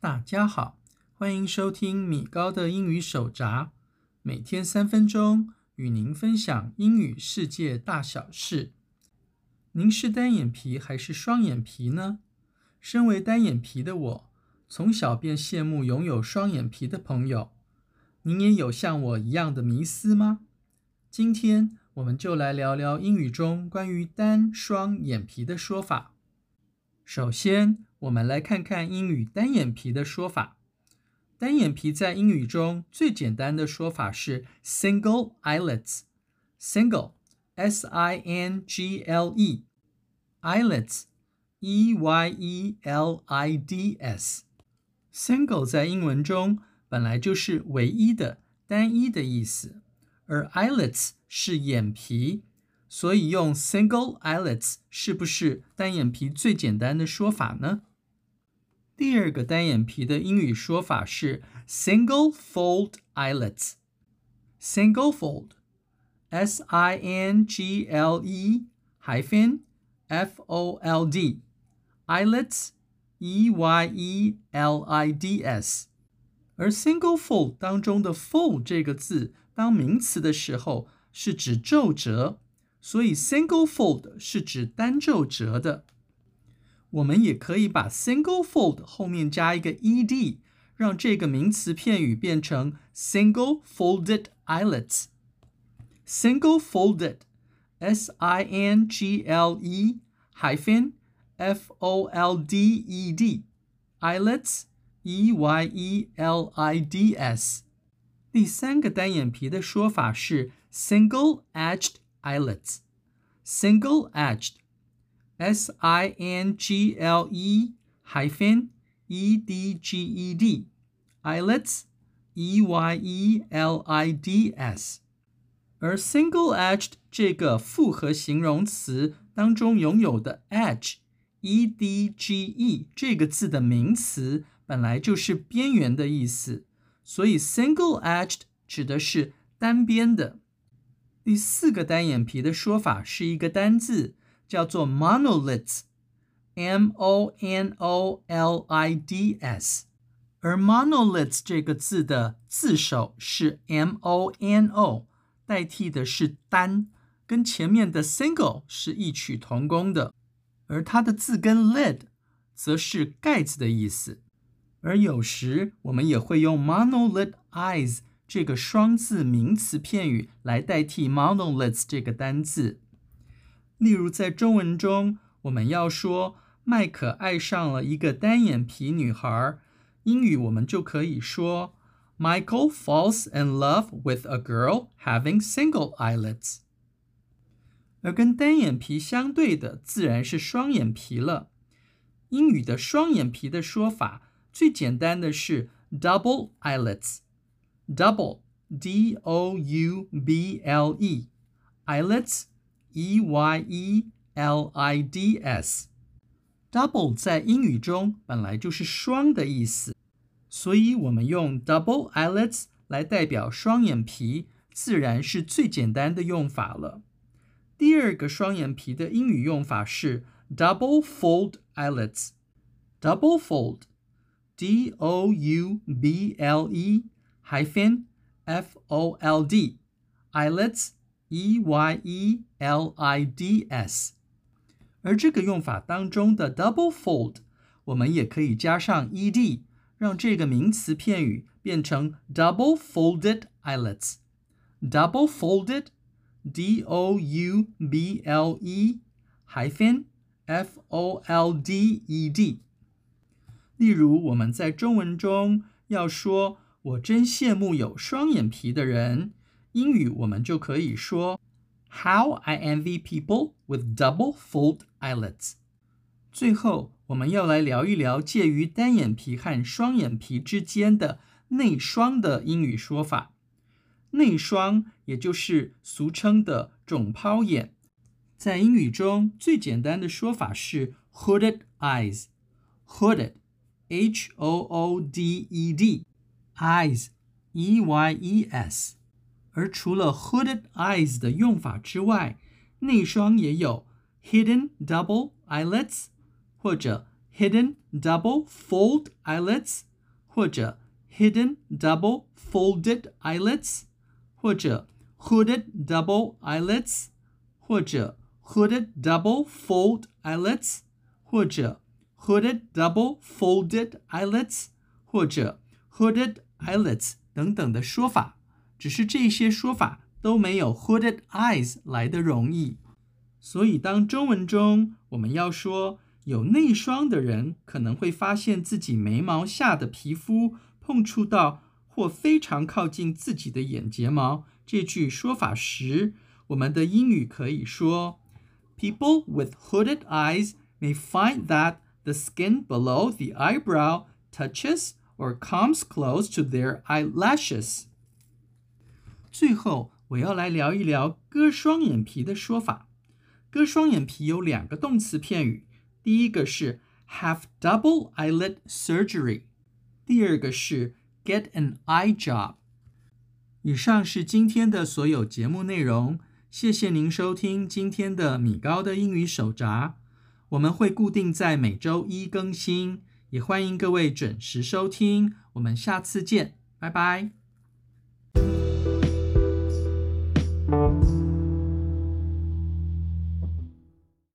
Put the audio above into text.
大家好，欢迎收听米高的英语手札，每天三分钟与您分享英语世界大小事。您是单眼皮还是双眼皮呢？身为单眼皮的我，从小便羡慕拥有双眼皮的朋友。您也有像我一样的迷思吗？今天我们就来聊聊英语中关于单双眼皮的说法。首先，我们来看看英语单眼皮的说法。单眼皮在英语中最简单的说法是 single eyelids。single，S-I-N-G-L-E，eyelids，E-Y-E-L-I-D-S。single 在英文中本来就是唯一的、单一的意思。而 eyelids 是眼皮，所以用 single eyelids 是不是单眼皮最简单的说法呢？第二个单眼皮的英语说法是 single fold eyelids。single fold，S-I-N-G-L-E hyphen F-O-L-D，eyelids，E-Y-E-L-I-D-S。而 single fold 当中的 fold 这个字。当名词的时候是指皱褶， 所以 single fold 是指单皱褶的。我们也可以把 single fold 后面加一个 ed，让这个名词片语变成 single folded eyelids。single folded，S-I-N-G-L-E hyphen F-O-L-D-E-D，eyelids，E-Y-E-L-I-D-S。第三个单眼皮的说法是 single edged single-edged eyelids，single-edged，S-I-N-G-L-E hyphen E-D-G-E-D，eyelids，E-Y-E-L-I-D-S。而 single-edged 这个复合形容词当中拥有的 edge，E-D-G-E 这个字的名词本来就是边缘的意思。所以，single-edged 指的是单边的。 第四个单眼皮的说法是一个单字，叫做 monolids，M-O-N-O-L-I-D-S。而 monolids 这个字的字首是 M-O-N-O，代替的是单，跟前面的 single 是异曲同工的。而它的字根 lid 则是盖子的意思。而有时我们也会用 monolid eyes 这个双字名词片语来代替 monolith 这个单字。例如在中文中，我们要说迈克爱上了一个单眼皮女孩，英语我们就可以说 Michael falls in love with a girl having single eyelids 而跟单眼皮相对的自然是双眼皮了。英语的双眼皮的说法最简单的是 double eyelids。double 在英语中本来就是双的意思，所以我们用 double eyelids 来代表双眼皮，自然是最简单的用法了。第二个双眼皮的英语用法是 double fold eyelids，double fold。D O U B L E hyphen F O L D eyelids E Y E L I D S，而这个用法当中的 double fold，我们也可以加上 ed，让这个名词片语变成 double folded eyelids。double folded D O U B L E hyphen F O L D E D。例如，我们在中文中要说“ 我真羡慕有双眼皮的人”，英语我们就可以说 “How I envy people with double fold eyelids”。最后，我们要来聊一聊介于单眼皮和双眼皮之间的内双的英语说法。内双也就是俗称的肿泡眼，在英语中最简单的说法是 “hooded eyes”，hooded。H O O D E D eyes E Y E S，而除了 hooded eyes 的用法之外，内双也有 hidden double eyelids 或者 hidden double fold eyelids，或者 hidden double folded eyelids，或者 hooded double eyelids，或者 hooded double fold eyelids，或者 hooded double folded eyelids，或者 hooded eyelids 等等的说法，只是这些说法都没有 hooded eyes 来得容易。所以，当中文中我们要说有内双的人可能会发现自己眉毛下的皮肤碰触到或非常靠近自己的眼睫毛这句说法时，我们的英语可以说：People with hooded eyes may find that the skin below the eyebrow touches or comes close to their eyelashes。最后，我要来聊一聊割双眼皮的说法。割双眼皮有两个动词片语，第一个是 have double eyelid surgery，第二个是 get an eye job。以上是今天的所有节目内容，谢谢您收听今天的米高的英语手札。我们会固定在每周一更新， 也欢迎各位准时收听。我们下次见，拜拜。